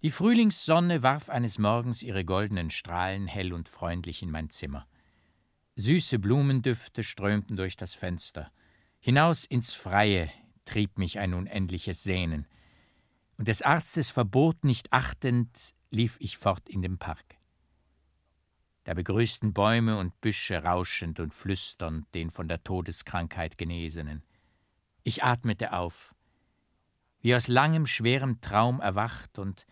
Die Frühlingssonne warf eines Morgens ihre goldenen Strahlen hell und freundlich in mein Zimmer. Süße Blumendüfte strömten durch das Fenster. Hinaus ins Freie trieb mich ein unendliches Sehnen. Und des Arztes Verbot nicht achtend, lief ich fort in den Park. Da begrüßten Bäume und Büsche rauschend und flüsternd den von der Todeskrankheit Genesenen. Ich atmete auf, wie aus langem, schwerem Traum erwacht, und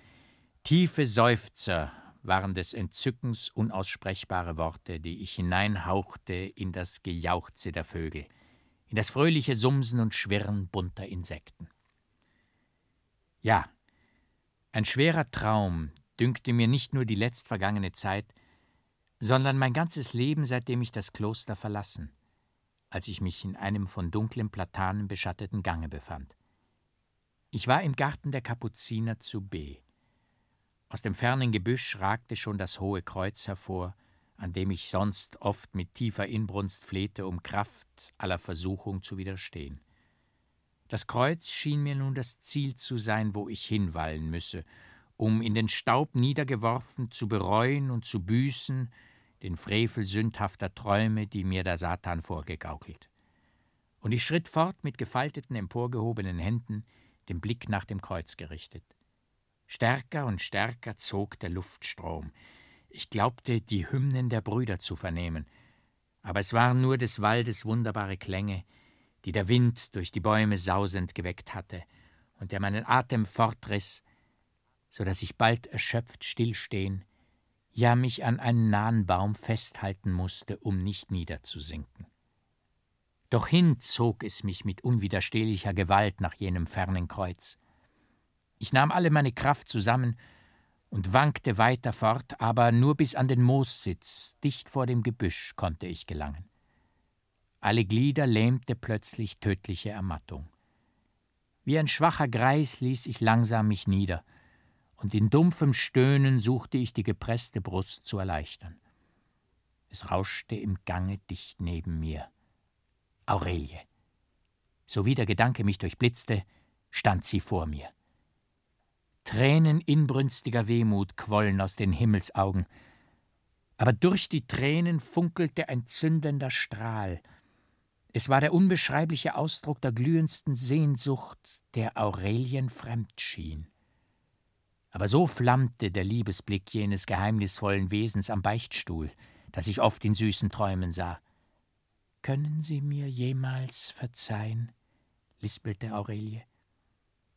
tiefe Seufzer waren des Entzückens unaussprechbare Worte, die ich hineinhauchte in das Gejauchze der Vögel, in das fröhliche Sumsen und Schwirren bunter Insekten. Ja, ein schwerer Traum dünkte mir nicht nur die letztvergangene Zeit, sondern mein ganzes Leben, seitdem ich das Kloster verlassen, als ich mich in einem von dunklen Platanen beschatteten Gange befand. Ich war im Garten der Kapuziner zu B. Aus dem fernen Gebüsch ragte schon das hohe Kreuz hervor, an dem ich sonst oft mit tiefer Inbrunst flehte, um Kraft aller Versuchung zu widerstehen. Das Kreuz schien mir nun das Ziel zu sein, wo ich hinwallen müsse, um in den Staub niedergeworfen zu bereuen und zu büßen den Frevel sündhafter Träume, die mir der Satan vorgegaukelt. Und ich schritt fort mit gefalteten, emporgehobenen Händen, den Blick nach dem Kreuz gerichtet. Stärker und stärker zog der Luftstrom. Ich glaubte, die Hymnen der Brüder zu vernehmen, aber es waren nur des Waldes wunderbare Klänge, die der Wind durch die Bäume sausend geweckt hatte und der meinen Atem fortriss, so dass ich bald erschöpft stillstehen, ja mich an einen nahen Baum festhalten musste, um nicht niederzusinken. Doch hin zog es mich mit unwiderstehlicher Gewalt nach jenem fernen Kreuz. Ich nahm alle meine Kraft zusammen und wankte weiter fort, aber nur bis an den Moossitz, dicht vor dem Gebüsch, konnte ich gelangen. Alle Glieder lähmte plötzlich tödliche Ermattung. Wie ein schwacher Greis ließ ich langsam mich nieder – und in dumpfem Stöhnen suchte ich die gepresste Brust zu erleichtern. Es rauschte im Gange dicht neben mir. Aurelie. Sowie der Gedanke mich durchblitzte, stand sie vor mir. Tränen inbrünstiger Wehmut quollen aus den Himmelsaugen, aber durch die Tränen funkelte ein zündender Strahl. Es war der unbeschreibliche Ausdruck der glühendsten Sehnsucht, der Aurelien fremd schien. Aber so flammte der Liebesblick jenes geheimnisvollen Wesens am Beichtstuhl, das ich oft in süßen Träumen sah. Können Sie mir jemals verzeihen? lispelte Aurelie.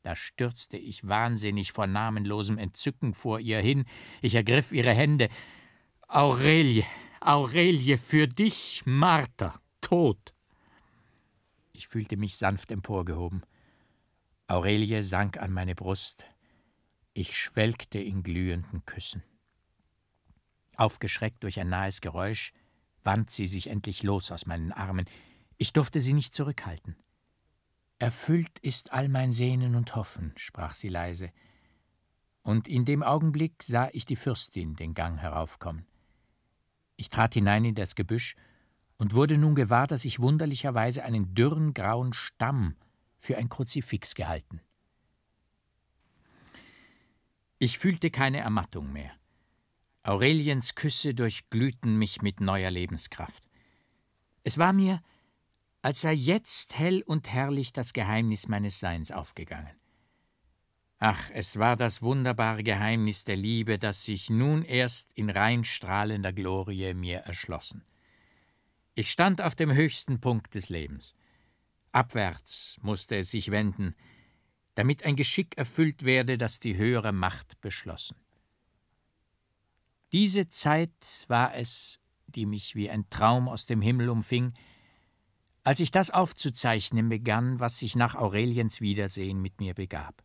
Da stürzte ich wahnsinnig vor namenlosem Entzücken vor ihr hin. Ich ergriff ihre Hände. Aurelie, Aurelie, für dich, Martha, tot. Ich fühlte mich sanft emporgehoben. Aurelie sank an meine Brust. Ich schwelgte in glühenden Küssen. Aufgeschreckt durch ein nahes Geräusch, wand sie sich endlich los aus meinen Armen. Ich durfte sie nicht zurückhalten. Erfüllt ist all mein Sehnen und Hoffen, sprach sie leise. Und in dem Augenblick sah ich die Fürstin den Gang heraufkommen. Ich trat hinein in das Gebüsch und wurde nun gewahr, dass ich wunderlicherweise einen dürren grauen Stamm für ein Kruzifix gehalten. Ich fühlte keine Ermattung mehr. Aureliens Küsse durchglühten mich mit neuer Lebenskraft. Es war mir, als sei jetzt hell und herrlich das Geheimnis meines Seins aufgegangen. Ach, es war das wunderbare Geheimnis der Liebe, das sich nun erst in rein strahlender Glorie mir erschlossen. Ich stand auf dem höchsten Punkt des Lebens. Abwärts musste es sich wenden, damit ein Geschick erfüllt werde, das die höhere Macht beschlossen. Diese Zeit war es, die mich wie ein Traum aus dem Himmel umfing, als ich das aufzuzeichnen begann, was sich nach Aureliens Wiedersehen mit mir begab.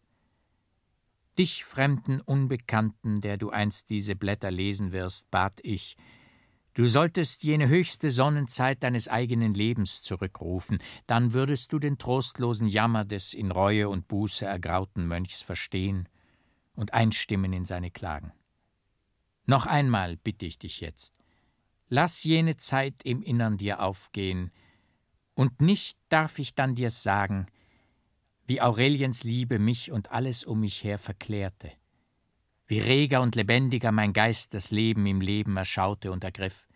Dich, fremden Unbekannten, der du einst diese Blätter lesen wirst, bat ich, Du solltest jene höchste Sonnenzeit deines eigenen Lebens zurückrufen, dann würdest du den trostlosen Jammer des in Reue und Buße ergrauten Mönchs verstehen und einstimmen in seine Klagen. Noch einmal bitte ich dich jetzt, lass jene Zeit im Innern dir aufgehen, und nicht darf ich dann dir sagen, wie Aureliens Liebe mich und alles um mich her verklärte. wie reger und lebendiger mein Geist das Leben im Leben erschaute und ergriff,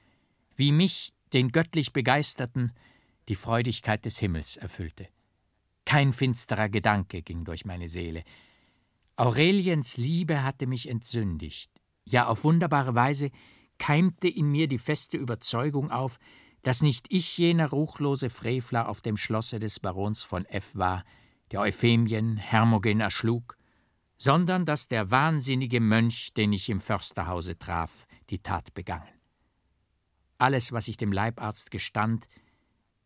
wie mich, den göttlich Begeisterten, die Freudigkeit des Himmels erfüllte. Kein finsterer Gedanke ging durch meine Seele. Aureliens Liebe hatte mich entsündigt. Ja, auf wunderbare Weise keimte in mir die feste Überzeugung auf, dass nicht ich jener ruchlose Frevler auf dem Schlosse des Barons von F war, der Euphemien, Hermogen erschlug, sondern dass der wahnsinnige Mönch, den ich im Försterhause traf, die Tat begangen. Alles, was ich dem Leibarzt gestand,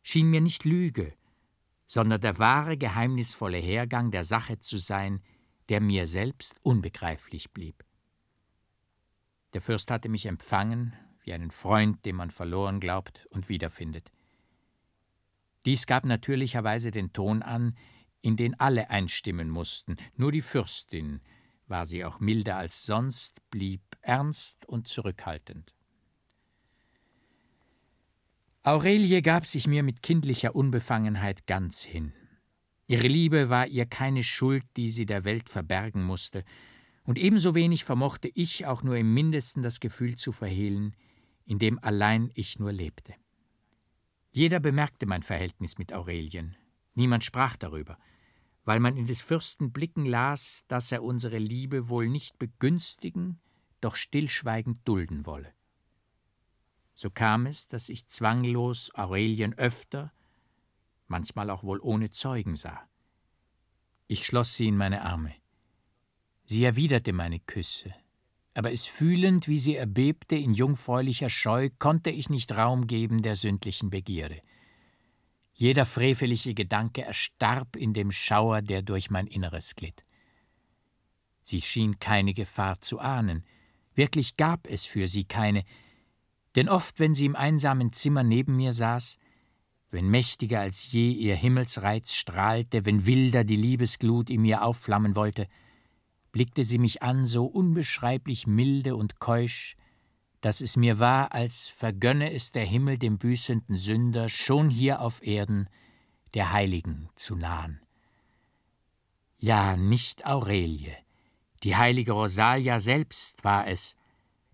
schien mir nicht Lüge, sondern der wahre geheimnisvolle Hergang der Sache zu sein, der mir selbst unbegreiflich blieb. Der Fürst hatte mich empfangen, wie einen Freund, den man verloren glaubt und wiederfindet. Dies gab natürlicherweise den Ton an, in den alle einstimmen mussten, nur die Fürstin, war sie auch milder als sonst, blieb ernst und zurückhaltend. Aurelie gab sich mir mit kindlicher Unbefangenheit ganz hin. Ihre Liebe war ihr keine Schuld, die sie der Welt verbergen musste, und ebenso wenig vermochte ich auch nur im mindesten das Gefühl zu verhehlen, in dem allein ich nur lebte. Jeder bemerkte mein Verhältnis mit Aurelien, niemand sprach darüber, weil man in des Fürsten Blicken las, dass er unsere Liebe wohl nicht begünstigen, doch stillschweigend dulden wolle. So kam es, dass ich zwanglos Aurelien öfter, manchmal auch wohl ohne Zeugen sah. Ich schloss sie in meine Arme. Sie erwiderte meine Küsse, aber es fühlend, wie sie erbebte in jungfräulicher Scheu, konnte ich nicht Raum geben der sündlichen Begierde. Jeder freveliche Gedanke erstarb in dem Schauer, der durch mein Inneres glitt. Sie schien keine Gefahr zu ahnen, wirklich gab es für sie keine, denn oft, wenn sie im einsamen Zimmer neben mir saß, wenn mächtiger als je ihr Himmelsreiz strahlte, wenn wilder die Liebesglut in mir aufflammen wollte, blickte sie mich an so unbeschreiblich milde und keusch, dass es mir war, als vergönne es der Himmel dem büßenden Sünder, schon hier auf Erden der Heiligen zu nahen. Ja, nicht Aurelie, die heilige Rosalia selbst war es,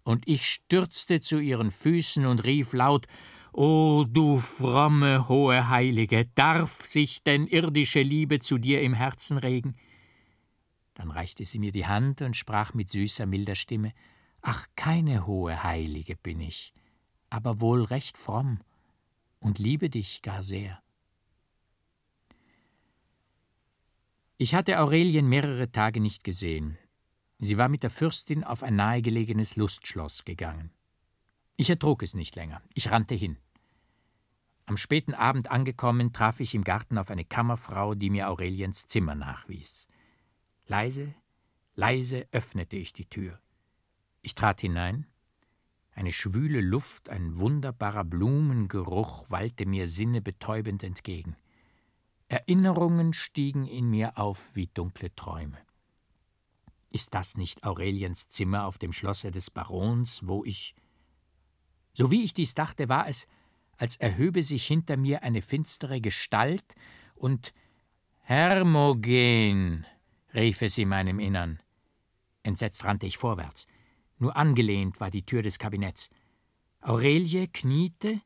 und ich stürzte zu ihren Füßen und rief laut O du fromme, hohe Heilige, darf sich denn irdische Liebe zu dir im Herzen regen? Dann reichte sie mir die Hand und sprach mit süßer, milder Stimme Ach, keine hohe Heilige bin ich, aber wohl recht fromm und liebe dich gar sehr. Ich hatte Aurelien mehrere Tage nicht gesehen. Sie war mit der Fürstin auf ein nahegelegenes Lustschloss gegangen. Ich ertrug es nicht länger. Ich rannte hin. Am späten Abend angekommen, traf ich im Garten auf eine Kammerfrau, die mir Aureliens Zimmer nachwies. Leise, leise öffnete ich die Tür. Ich trat hinein. Eine schwüle Luft, ein wunderbarer Blumengeruch wallte mir sinnebetäubend entgegen. Erinnerungen stiegen in mir auf wie dunkle Träume. Ist das nicht Aureliens Zimmer auf dem Schlosse des Barons, wo ich. So wie ich dies dachte, war es, als erhöbe sich hinter mir eine finstere Gestalt und Hermogen, rief es in meinem Innern. Entsetzt rannte ich vorwärts. Nur angelehnt war die Tür des Kabinetts. Aurelie kniete,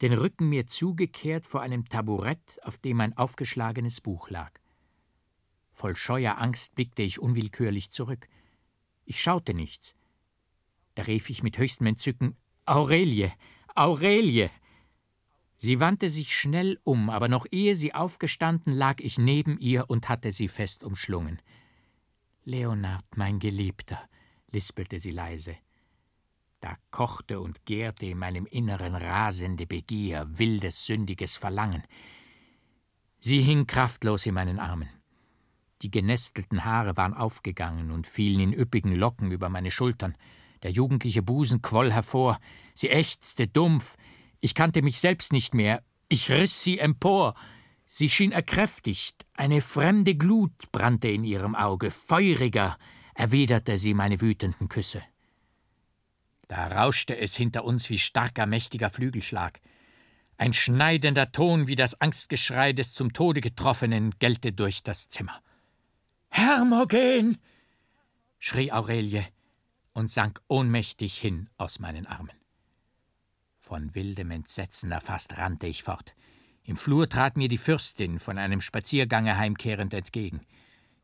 den Rücken mir zugekehrt vor einem Taburett, auf dem ein aufgeschlagenes Buch lag. Voll scheuer Angst blickte ich unwillkürlich zurück. Ich schaute nichts. Da rief ich mit höchstem Entzücken Aurelie. Aurelie. Sie wandte sich schnell um, aber noch ehe sie aufgestanden, lag ich neben ihr und hatte sie fest umschlungen. Leonard, mein Geliebter, lispelte sie leise. Da kochte und gärte in meinem Inneren rasende Begier, wildes, sündiges Verlangen. Sie hing kraftlos in meinen Armen. Die genestelten Haare waren aufgegangen und fielen in üppigen Locken über meine Schultern. Der jugendliche Busen quoll hervor. Sie ächzte dumpf. Ich kannte mich selbst nicht mehr. Ich riss sie empor. Sie schien erkräftigt. Eine fremde Glut brannte in ihrem Auge. Feuriger erwiderte sie meine wütenden Küsse. Da rauschte es hinter uns wie starker, mächtiger Flügelschlag. Ein schneidender Ton wie das Angstgeschrei des zum Tode Getroffenen gellte durch das Zimmer. Hermogen! schrie Aurelie. und sank ohnmächtig hin aus meinen Armen. Von wildem Entsetzen erfasst rannte ich fort. Im Flur trat mir die Fürstin von einem Spaziergange heimkehrend entgegen.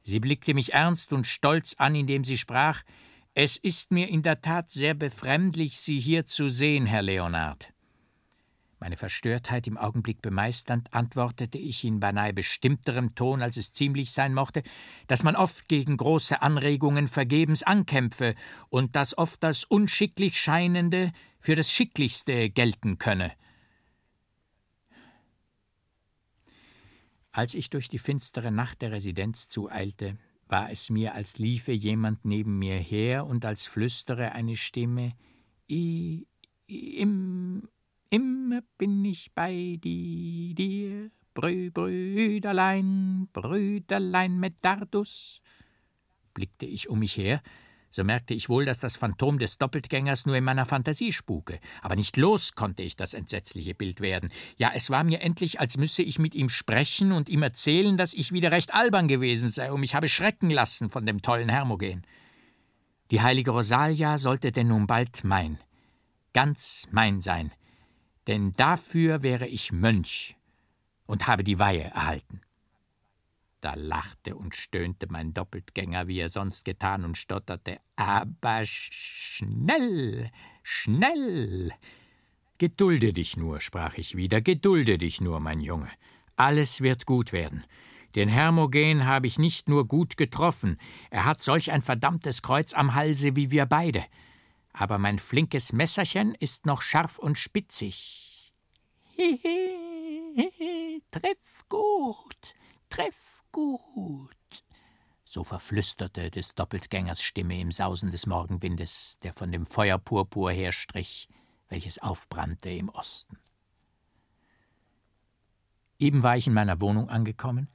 Sie blickte mich ernst und stolz an, indem sie sprach Es ist mir in der Tat sehr befremdlich, Sie hier zu sehen, Herr Leonard. Meine Verstörtheit im Augenblick bemeisternd, antwortete ich in beinahe bestimmterem Ton, als es ziemlich sein mochte, dass man oft gegen große Anregungen vergebens ankämpfe und dass oft das unschicklich Scheinende für das Schicklichste gelten könne. Als ich durch die finstere Nacht der Residenz zueilte, war es mir, als liefe jemand neben mir her und als flüstere eine Stimme I, im Immer bin ich bei dir, Brü Brüderlein, Brüderlein Medardus. Blickte ich um mich her, so merkte ich wohl, dass das Phantom des Doppeltgängers nur in meiner Fantasie spuke. Aber nicht los konnte ich das entsetzliche Bild werden. Ja, es war mir endlich, als müsse ich mit ihm sprechen und ihm erzählen, dass ich wieder recht albern gewesen sei und mich habe schrecken lassen von dem tollen Hermogen. Die heilige Rosalia sollte denn nun bald mein, ganz mein sein denn dafür wäre ich Mönch und habe die Weihe erhalten. Da lachte und stöhnte mein Doppeltgänger, wie er sonst getan, und stotterte Aber schnell, schnell. Gedulde dich nur, sprach ich wieder, gedulde dich nur, mein Junge. Alles wird gut werden. Den Hermogen habe ich nicht nur gut getroffen, er hat solch ein verdammtes Kreuz am Halse wie wir beide aber mein flinkes Messerchen ist noch scharf und spitzig. Hehe, treff gut, treff gut, so verflüsterte des Doppeltgängers Stimme im Sausen des Morgenwindes, der von dem Feuerpurpur herstrich, welches aufbrannte im Osten. Eben war ich in meiner Wohnung angekommen,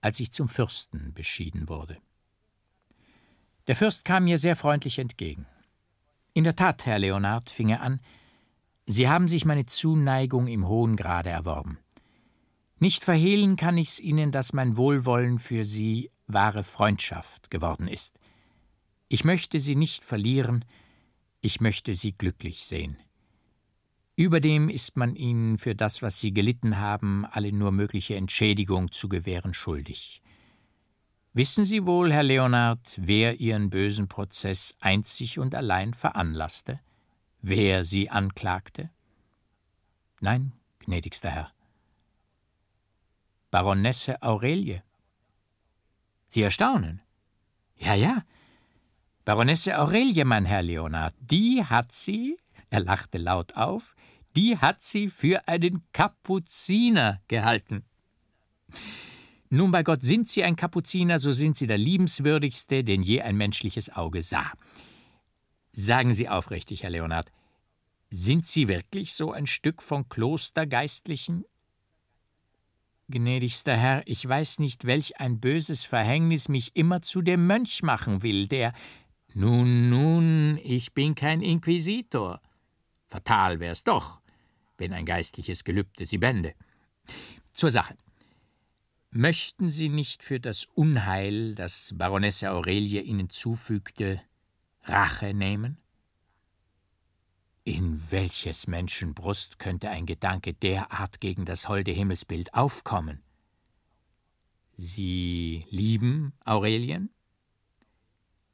als ich zum Fürsten beschieden wurde. Der Fürst kam mir sehr freundlich entgegen. In der Tat, Herr Leonard, fing er an, Sie haben sich meine Zuneigung im hohen Grade erworben. Nicht verhehlen kann ich's Ihnen, dass mein Wohlwollen für Sie wahre Freundschaft geworden ist. Ich möchte Sie nicht verlieren, ich möchte Sie glücklich sehen. Überdem ist man Ihnen für das, was Sie gelitten haben, alle nur mögliche Entschädigung zu gewähren schuldig. Wissen Sie wohl, Herr Leonard, wer Ihren bösen Prozess einzig und allein veranlasste? Wer Sie anklagte? Nein, gnädigster Herr. Baronesse Aurelie. Sie erstaunen. Ja, ja. Baronesse Aurelie, mein Herr Leonard, die hat sie, er lachte laut auf, die hat sie für einen Kapuziner gehalten. Nun bei Gott sind Sie ein Kapuziner, so sind Sie der liebenswürdigste, den je ein menschliches Auge sah. Sagen Sie aufrichtig, Herr Leonard, sind Sie wirklich so ein Stück von Klostergeistlichen? Gnädigster Herr, ich weiß nicht, welch ein böses Verhängnis mich immer zu dem Mönch machen will, der. Nun, nun, ich bin kein Inquisitor. Fatal wär's doch, wenn ein geistliches Gelübde Sie bände. Zur Sache. Möchten Sie nicht für das Unheil, das Baronesse Aurelie Ihnen zufügte, Rache nehmen? In welches Menschen Brust könnte ein Gedanke derart gegen das holde Himmelsbild aufkommen? Sie lieben Aurelien?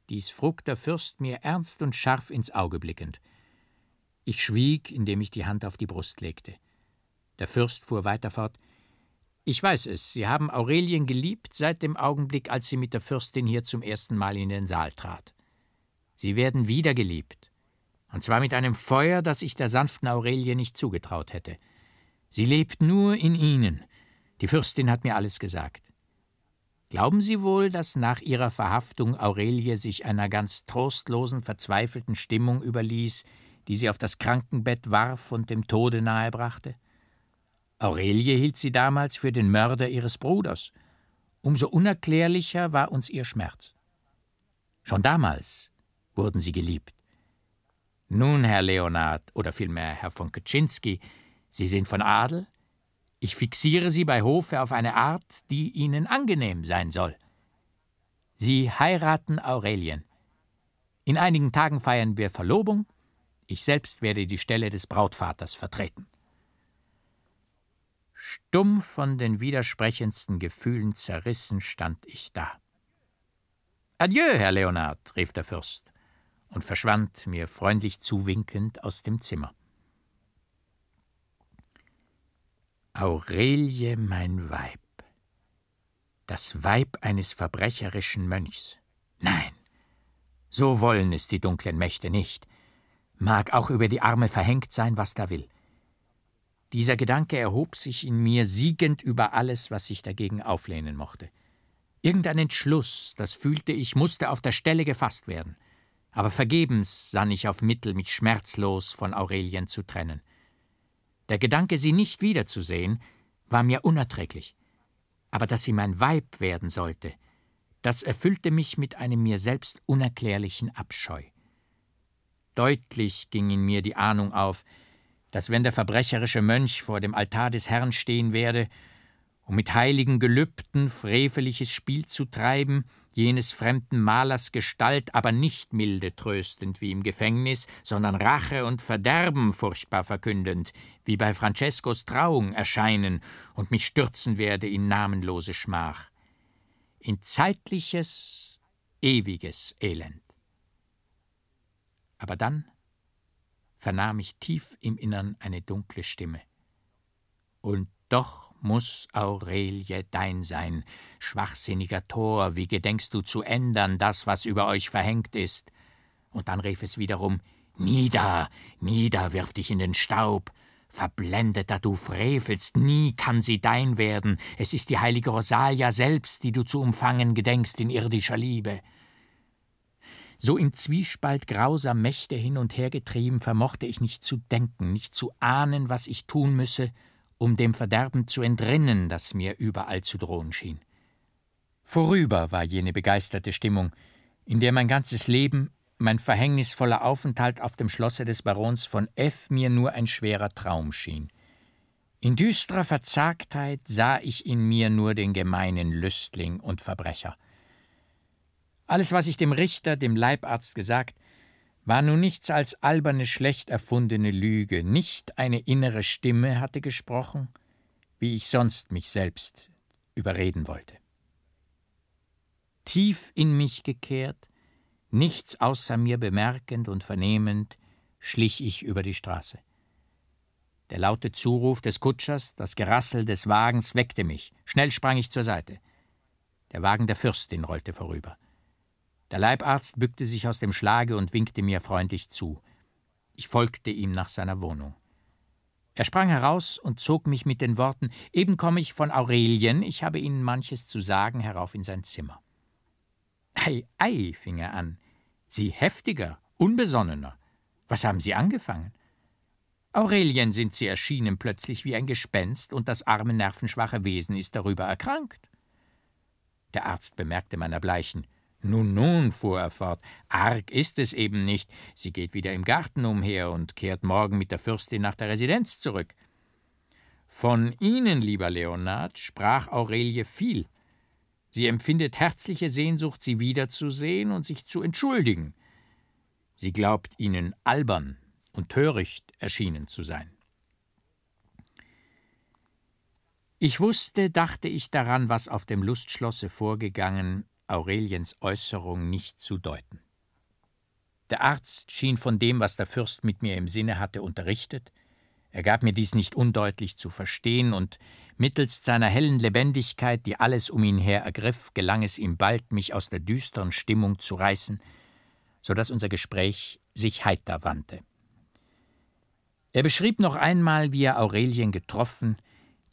Dies frug der Fürst mir ernst und scharf ins Auge blickend. Ich schwieg, indem ich die Hand auf die Brust legte. Der Fürst fuhr weiter fort ich weiß es, Sie haben Aurelien geliebt seit dem Augenblick, als sie mit der Fürstin hier zum ersten Mal in den Saal trat. Sie werden wieder geliebt. Und zwar mit einem Feuer, das ich der sanften Aurelie nicht zugetraut hätte. Sie lebt nur in Ihnen. Die Fürstin hat mir alles gesagt. Glauben Sie wohl, dass nach ihrer Verhaftung Aurelie sich einer ganz trostlosen, verzweifelten Stimmung überließ, die sie auf das Krankenbett warf und dem Tode nahebrachte? Aurelie hielt sie damals für den Mörder ihres Bruders. Umso unerklärlicher war uns ihr Schmerz. Schon damals wurden sie geliebt. Nun, Herr Leonard, oder vielmehr Herr von Kaczynski, Sie sind von Adel? Ich fixiere Sie bei Hofe auf eine Art, die Ihnen angenehm sein soll. Sie heiraten Aurelien. In einigen Tagen feiern wir Verlobung. Ich selbst werde die Stelle des Brautvaters vertreten. Stumm von den widersprechendsten Gefühlen zerrissen stand ich da. Adieu, Herr Leonard, rief der Fürst und verschwand, mir freundlich zuwinkend, aus dem Zimmer. Aurelie, mein Weib. Das Weib eines verbrecherischen Mönchs. Nein, so wollen es die dunklen Mächte nicht. Mag auch über die Arme verhängt sein, was da will. Dieser Gedanke erhob sich in mir siegend über alles, was sich dagegen auflehnen mochte. Irgendein Entschluss, das fühlte ich, musste auf der Stelle gefasst werden. Aber vergebens sann ich auf Mittel, mich schmerzlos von Aurelien zu trennen. Der Gedanke, sie nicht wiederzusehen, war mir unerträglich. Aber dass sie mein Weib werden sollte, das erfüllte mich mit einem mir selbst unerklärlichen Abscheu. Deutlich ging in mir die Ahnung auf, dass wenn der verbrecherische Mönch vor dem Altar des Herrn stehen werde, um mit heiligen Gelübden freveliches Spiel zu treiben, jenes fremden Malers Gestalt aber nicht milde tröstend wie im Gefängnis, sondern Rache und Verderben furchtbar verkündend, wie bei Francescos Trauung erscheinen und mich stürzen werde in namenlose Schmach, in zeitliches, ewiges Elend. Aber dann vernahm ich tief im Innern eine dunkle Stimme. Und doch muss Aurelie dein sein, schwachsinniger Tor, wie gedenkst du zu ändern das, was über euch verhängt ist? Und dann rief es wiederum Nieder, nieder, wirf dich in den Staub. Verblendeter du frevelst, nie kann sie dein werden. Es ist die heilige Rosalia selbst, die du zu umfangen gedenkst in irdischer Liebe. So im Zwiespalt grauser Mächte hin und her getrieben, vermochte ich nicht zu denken, nicht zu ahnen, was ich tun müsse, um dem Verderben zu entrinnen, das mir überall zu drohen schien. Vorüber war jene begeisterte Stimmung, in der mein ganzes Leben, mein verhängnisvoller Aufenthalt auf dem Schlosse des Barons von F mir nur ein schwerer Traum schien. In düsterer Verzagtheit sah ich in mir nur den gemeinen Lüstling und Verbrecher. Alles, was ich dem Richter, dem Leibarzt gesagt, war nun nichts als alberne, schlecht erfundene Lüge, nicht eine innere Stimme hatte gesprochen, wie ich sonst mich selbst überreden wollte. Tief in mich gekehrt, nichts außer mir bemerkend und vernehmend, schlich ich über die Straße. Der laute Zuruf des Kutschers, das Gerassel des Wagens weckte mich. Schnell sprang ich zur Seite. Der Wagen der Fürstin rollte vorüber. Der Leibarzt bückte sich aus dem Schlage und winkte mir freundlich zu. Ich folgte ihm nach seiner Wohnung. Er sprang heraus und zog mich mit den Worten Eben komme ich von Aurelien, ich habe Ihnen manches zu sagen, herauf in sein Zimmer. Ei, ei, fing er an. Sie heftiger, unbesonnener. Was haben Sie angefangen? Aurelien sind Sie erschienen plötzlich wie ein Gespenst, und das arme, nervenschwache Wesen ist darüber erkrankt. Der Arzt bemerkte mein Erbleichen. Nun, nun, fuhr er fort, arg ist es eben nicht. Sie geht wieder im Garten umher und kehrt morgen mit der Fürstin nach der Residenz zurück. Von Ihnen, lieber Leonard, sprach Aurelie viel. Sie empfindet herzliche Sehnsucht, Sie wiederzusehen und sich zu entschuldigen. Sie glaubt Ihnen albern und töricht erschienen zu sein. Ich wusste, dachte ich daran, was auf dem Lustschlosse vorgegangen, Aureliens Äußerung nicht zu deuten. Der Arzt schien von dem, was der Fürst mit mir im Sinne hatte, unterrichtet, er gab mir dies nicht undeutlich zu verstehen, und mittelst seiner hellen Lebendigkeit, die alles um ihn her ergriff, gelang es ihm bald, mich aus der düsteren Stimmung zu reißen, so dass unser Gespräch sich heiter wandte. Er beschrieb noch einmal, wie er Aurelien getroffen,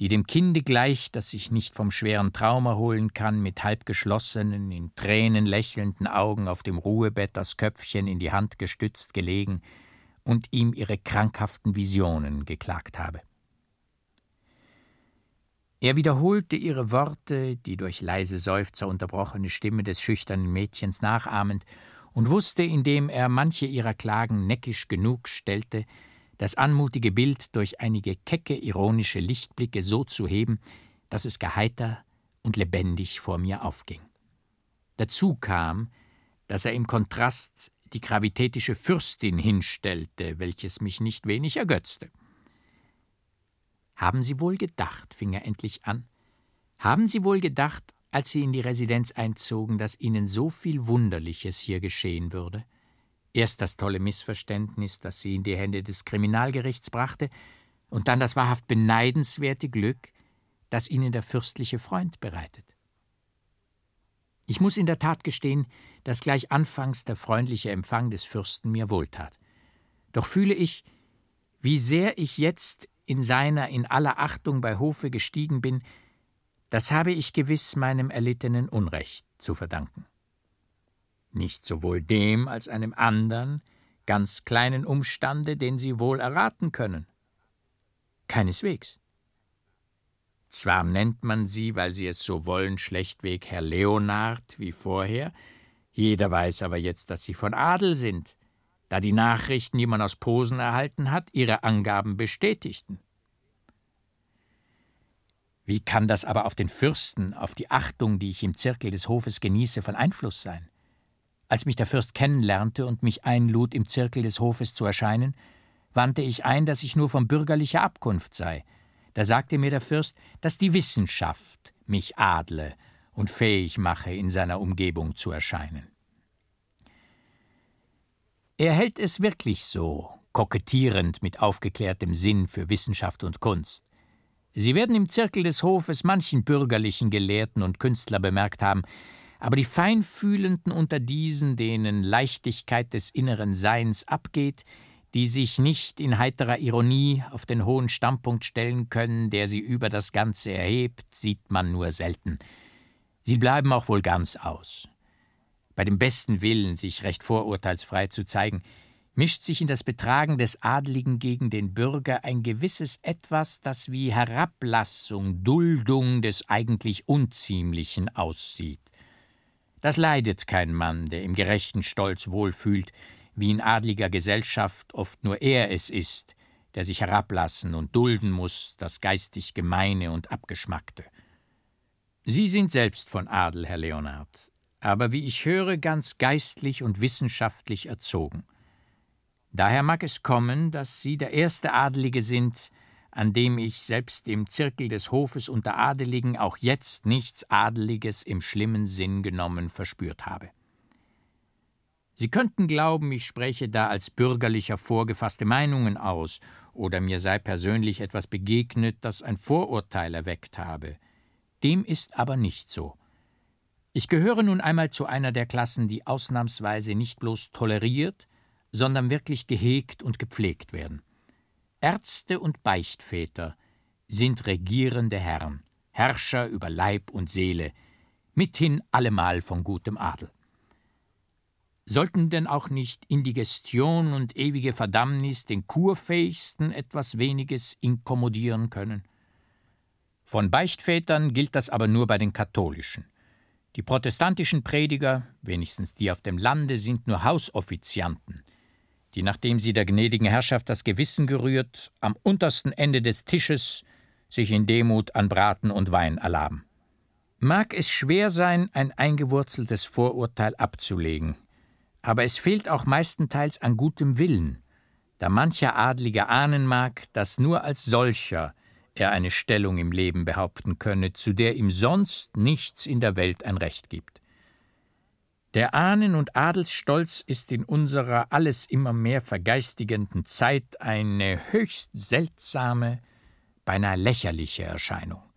die dem Kinde gleich, das sich nicht vom schweren Traum erholen kann, mit halb geschlossenen, in Tränen lächelnden Augen auf dem Ruhebett das Köpfchen in die Hand gestützt gelegen und ihm ihre krankhaften Visionen geklagt habe. Er wiederholte ihre Worte, die durch leise Seufzer unterbrochene Stimme des schüchternen Mädchens nachahmend, und wusste, indem er manche ihrer Klagen neckisch genug stellte, das anmutige Bild durch einige kecke, ironische Lichtblicke so zu heben, dass es geheiter und lebendig vor mir aufging. Dazu kam, dass er im Kontrast die gravitätische Fürstin hinstellte, welches mich nicht wenig ergötzte. Haben Sie wohl gedacht, fing er endlich an, haben Sie wohl gedacht, als Sie in die Residenz einzogen, dass Ihnen so viel Wunderliches hier geschehen würde? Erst das tolle Missverständnis, das Sie in die Hände des Kriminalgerichts brachte, und dann das wahrhaft beneidenswerte Glück, das Ihnen der fürstliche Freund bereitet. Ich muss in der Tat gestehen, dass gleich anfangs der freundliche Empfang des Fürsten mir wohltat. Doch fühle ich, wie sehr ich jetzt in seiner in aller Achtung bei Hofe gestiegen bin, das habe ich gewiss meinem erlittenen Unrecht zu verdanken. Nicht sowohl dem als einem andern, ganz kleinen Umstande, den Sie wohl erraten können. Keineswegs. Zwar nennt man sie, weil sie es so wollen, schlechtweg Herr Leonard wie vorher, jeder weiß aber jetzt, dass sie von Adel sind, da die Nachrichten, die man aus Posen erhalten hat, ihre Angaben bestätigten. Wie kann das aber auf den Fürsten, auf die Achtung, die ich im Zirkel des Hofes genieße, von Einfluss sein? Als mich der Fürst kennenlernte und mich einlud, im Zirkel des Hofes zu erscheinen, wandte ich ein, dass ich nur von bürgerlicher Abkunft sei. Da sagte mir der Fürst, dass die Wissenschaft mich adle und fähig mache, in seiner Umgebung zu erscheinen. Er hält es wirklich so, kokettierend mit aufgeklärtem Sinn für Wissenschaft und Kunst. Sie werden im Zirkel des Hofes manchen bürgerlichen Gelehrten und Künstler bemerkt haben, aber die Feinfühlenden unter diesen, denen Leichtigkeit des inneren Seins abgeht, die sich nicht in heiterer Ironie auf den hohen Standpunkt stellen können, der sie über das Ganze erhebt, sieht man nur selten. Sie bleiben auch wohl ganz aus. Bei dem besten Willen, sich recht vorurteilsfrei zu zeigen, mischt sich in das Betragen des Adligen gegen den Bürger ein gewisses Etwas, das wie Herablassung, Duldung des eigentlich Unziemlichen aussieht. Das leidet kein Mann, der im gerechten Stolz wohlfühlt, wie in adliger Gesellschaft oft nur er es ist, der sich herablassen und dulden muss, das geistig Gemeine und Abgeschmackte. Sie sind selbst von Adel, Herr Leonard, aber wie ich höre, ganz geistlich und wissenschaftlich erzogen. Daher mag es kommen, dass Sie der erste Adelige sind, an dem ich selbst im Zirkel des Hofes unter Adeligen auch jetzt nichts Adeliges im schlimmen Sinn genommen verspürt habe. Sie könnten glauben, ich spreche da als bürgerlicher vorgefasste Meinungen aus, oder mir sei persönlich etwas begegnet, das ein Vorurteil erweckt habe. Dem ist aber nicht so. Ich gehöre nun einmal zu einer der Klassen, die ausnahmsweise nicht bloß toleriert, sondern wirklich gehegt und gepflegt werden. Ärzte und Beichtväter sind regierende Herren, Herrscher über Leib und Seele, mithin allemal von gutem Adel. Sollten denn auch nicht Indigestion und ewige Verdammnis den Kurfähigsten etwas weniges inkommodieren können? Von Beichtvätern gilt das aber nur bei den katholischen. Die protestantischen Prediger, wenigstens die auf dem Lande, sind nur Hausoffizianten, die, nachdem sie der gnädigen Herrschaft das Gewissen gerührt, am untersten Ende des Tisches sich in Demut an Braten und Wein erlaben. Mag es schwer sein, ein eingewurzeltes Vorurteil abzulegen, aber es fehlt auch meistenteils an gutem Willen, da mancher Adlige ahnen mag, dass nur als solcher er eine Stellung im Leben behaupten könne, zu der ihm sonst nichts in der Welt ein Recht gibt. Der Ahnen- und Adelsstolz ist in unserer alles immer mehr vergeistigenden Zeit eine höchst seltsame, beinahe lächerliche Erscheinung.